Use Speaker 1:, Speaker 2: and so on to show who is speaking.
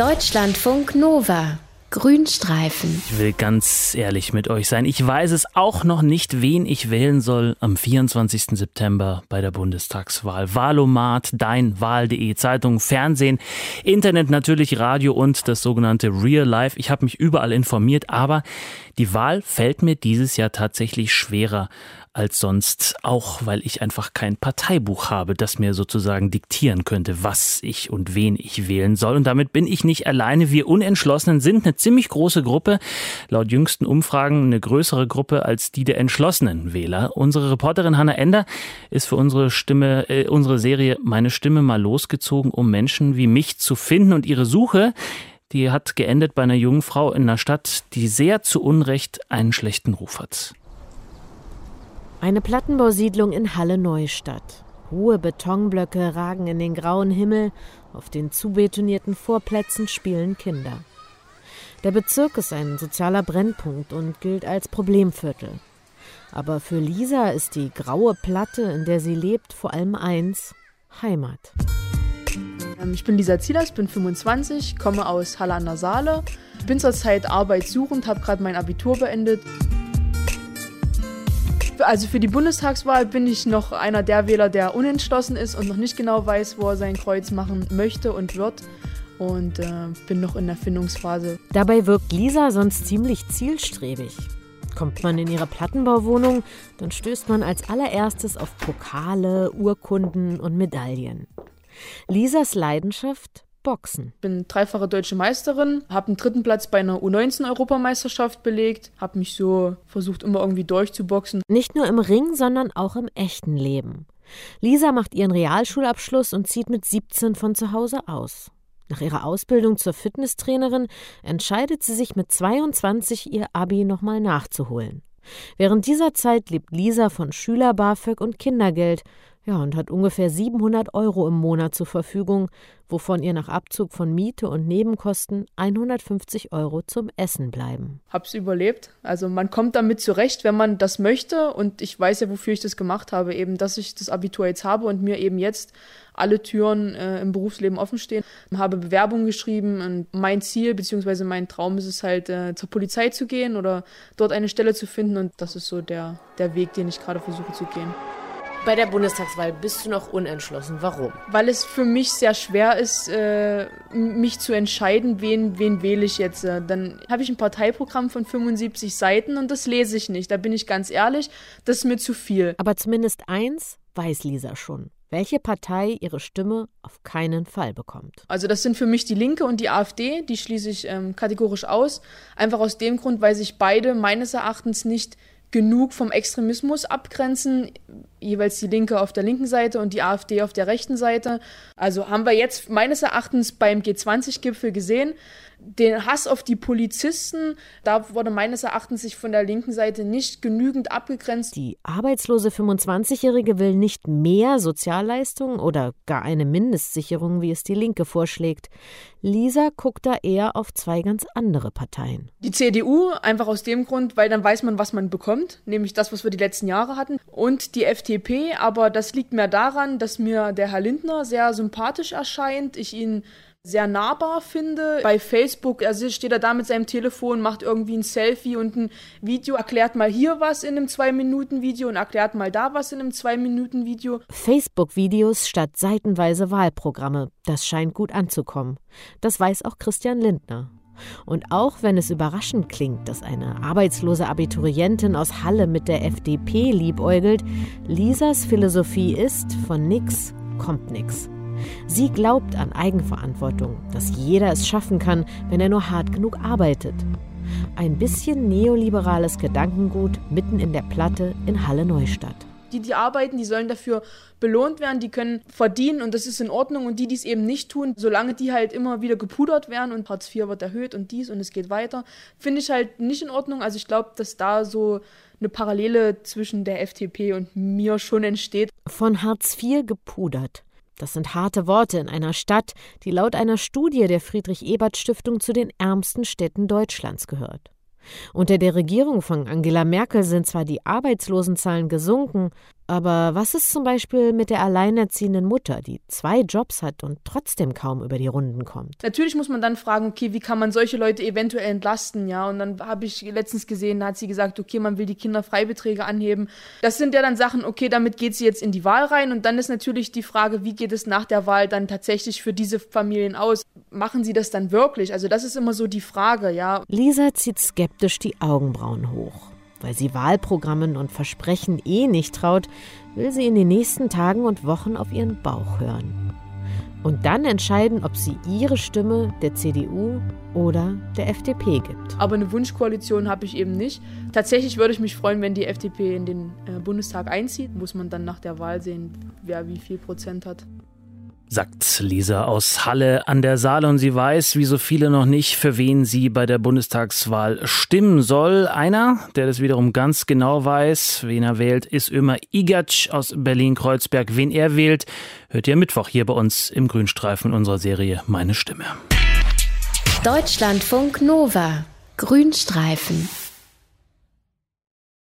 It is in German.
Speaker 1: Deutschlandfunk Nova Grünstreifen.
Speaker 2: Ich will ganz ehrlich mit euch sein. Ich weiß es auch noch nicht, wen ich wählen soll am 24. September bei der Bundestagswahl. Wahlomat, dein Wahl.de, Zeitung, Fernsehen, Internet natürlich, Radio und das sogenannte Real Life. Ich habe mich überall informiert, aber die Wahl fällt mir dieses Jahr tatsächlich schwerer als sonst, auch weil ich einfach kein Parteibuch habe, das mir sozusagen diktieren könnte, was ich und wen ich wählen soll. Und damit bin ich nicht alleine. Wir Unentschlossenen sind eine ziemlich große Gruppe, laut jüngsten Umfragen eine größere Gruppe als die der entschlossenen Wähler. Unsere Reporterin Hanna Ender ist für unsere Stimme, äh, unsere Serie Meine Stimme mal losgezogen, um Menschen wie mich zu finden und ihre Suche die hat geendet bei einer jungen Frau in einer Stadt, die sehr zu Unrecht einen schlechten Ruf hat.
Speaker 3: Eine Plattenbausiedlung in Halle Neustadt. Hohe Betonblöcke ragen in den grauen Himmel, auf den zubetonierten Vorplätzen spielen Kinder. Der Bezirk ist ein sozialer Brennpunkt und gilt als Problemviertel. Aber für Lisa ist die graue Platte, in der sie lebt, vor allem eins Heimat.
Speaker 4: Ähm, ich bin Lisa Zielers, bin 25, komme aus Halle an der Saale, bin zurzeit arbeitssuchend, habe gerade mein Abitur beendet also für die Bundestagswahl bin ich noch einer der Wähler, der unentschlossen ist und noch nicht genau weiß, wo er sein Kreuz machen möchte und wird. Und äh, bin noch in der Findungsphase.
Speaker 3: Dabei wirkt Lisa sonst ziemlich zielstrebig. Kommt man in ihre Plattenbauwohnung, dann stößt man als allererstes auf Pokale, Urkunden und Medaillen. Lisas Leidenschaft Boxen.
Speaker 4: Ich bin dreifache deutsche Meisterin, habe einen dritten Platz bei einer U19-Europameisterschaft belegt, habe mich so versucht, immer irgendwie durchzuboxen.
Speaker 3: Nicht nur im Ring, sondern auch im echten Leben. Lisa macht ihren Realschulabschluss und zieht mit 17 von zu Hause aus. Nach ihrer Ausbildung zur Fitnesstrainerin entscheidet sie sich mit 22 ihr Abi nochmal nachzuholen. Während dieser Zeit lebt Lisa von Schüler BAföG und Kindergeld ja, und hat ungefähr 700 Euro im Monat zur Verfügung, wovon ihr nach Abzug von Miete und Nebenkosten 150 Euro zum Essen bleiben.
Speaker 4: Hab's überlebt. Also man kommt damit zurecht, wenn man das möchte. Und ich weiß ja, wofür ich das gemacht habe, eben, dass ich das Abitur jetzt habe und mir eben jetzt alle Türen äh, im Berufsleben offen stehen. Habe Bewerbungen geschrieben und mein Ziel bzw. mein Traum ist es halt, äh, zur Polizei zu gehen oder dort eine Stelle zu finden. Und das ist so der, der Weg, den ich gerade versuche zu gehen.
Speaker 5: Bei der Bundestagswahl bist du noch unentschlossen. Warum?
Speaker 4: Weil es für mich sehr schwer ist, äh, mich zu entscheiden, wen, wen wähle ich jetzt. Dann habe ich ein Parteiprogramm von 75 Seiten und das lese ich nicht. Da bin ich ganz ehrlich, das ist mir zu viel.
Speaker 3: Aber zumindest eins weiß Lisa schon welche Partei ihre Stimme auf keinen Fall bekommt.
Speaker 4: Also das sind für mich die Linke und die AfD, die schließe ich ähm, kategorisch aus. Einfach aus dem Grund, weil sich beide meines Erachtens nicht genug vom Extremismus abgrenzen, jeweils die Linke auf der linken Seite und die AfD auf der rechten Seite. Also haben wir jetzt meines Erachtens beim G20-Gipfel gesehen, den Hass auf die Polizisten, da wurde meines Erachtens sich von der linken Seite nicht genügend abgegrenzt.
Speaker 3: Die arbeitslose 25-Jährige will nicht mehr Sozialleistungen oder gar eine Mindestsicherung, wie es die Linke vorschlägt. Lisa guckt da eher auf zwei ganz andere Parteien.
Speaker 4: Die CDU, einfach aus dem Grund, weil dann weiß man, was man bekommt, nämlich das, was wir die letzten Jahre hatten. Und die FDP, aber das liegt mehr daran, dass mir der Herr Lindner sehr sympathisch erscheint. Ich ihn sehr nahbar finde. Bei Facebook also steht er da mit seinem Telefon, macht irgendwie ein Selfie und ein Video, erklärt mal hier was in einem 2-Minuten-Video und erklärt mal da was in einem 2-Minuten-Video.
Speaker 3: Facebook-Videos statt seitenweise Wahlprogramme, das scheint gut anzukommen. Das weiß auch Christian Lindner. Und auch wenn es überraschend klingt, dass eine arbeitslose Abiturientin aus Halle mit der FDP liebäugelt, Lisas Philosophie ist, von nix kommt nix. Sie glaubt an Eigenverantwortung, dass jeder es schaffen kann, wenn er nur hart genug arbeitet. Ein bisschen neoliberales Gedankengut mitten in der Platte in Halle Neustadt.
Speaker 4: Die, die arbeiten, die sollen dafür belohnt werden, die können verdienen und das ist in Ordnung. Und die, die es eben nicht tun, solange die halt immer wieder gepudert werden und Hartz IV wird erhöht und dies und es geht weiter, finde ich halt nicht in Ordnung. Also ich glaube, dass da so eine Parallele zwischen der FDP und mir schon entsteht.
Speaker 3: Von Hartz IV gepudert. Das sind harte Worte in einer Stadt, die laut einer Studie der Friedrich-Ebert-Stiftung zu den ärmsten Städten Deutschlands gehört. Unter der Regierung von Angela Merkel sind zwar die Arbeitslosenzahlen gesunken, Aber was ist zum Beispiel mit der alleinerziehenden Mutter, die zwei Jobs hat und trotzdem kaum über die Runden kommt?
Speaker 4: Natürlich muss man dann fragen, okay, wie kann man solche Leute eventuell entlasten, ja? Und dann habe ich letztens gesehen, da hat sie gesagt, okay, man will die Kinderfreibeträge anheben. Das sind ja dann Sachen, okay, damit geht sie jetzt in die Wahl rein und dann ist natürlich die Frage, wie geht es nach der Wahl dann tatsächlich für diese Familien aus? Machen sie das dann wirklich? Also das ist immer so die Frage, ja.
Speaker 3: Lisa zieht skeptisch die Augenbrauen hoch. Weil sie Wahlprogrammen und Versprechen eh nicht traut, will sie in den nächsten Tagen und Wochen auf ihren Bauch hören. Und dann entscheiden, ob sie ihre Stimme der CDU oder der FDP gibt.
Speaker 4: Aber eine Wunschkoalition habe ich eben nicht. Tatsächlich würde ich mich freuen, wenn die FDP in den äh, Bundestag einzieht. Muss man dann nach der Wahl sehen, wer wie viel Prozent hat
Speaker 2: sagt Lisa aus Halle an der Saale und sie weiß, wie so viele noch nicht, für wen sie bei der Bundestagswahl stimmen soll. Einer, der das wiederum ganz genau weiß, wen er wählt, ist Ömer Igatsch aus Berlin-Kreuzberg. Wen er wählt, hört ihr Mittwoch hier bei uns im Grünstreifen unserer Serie Meine Stimme.
Speaker 1: Deutschlandfunk Nova Grünstreifen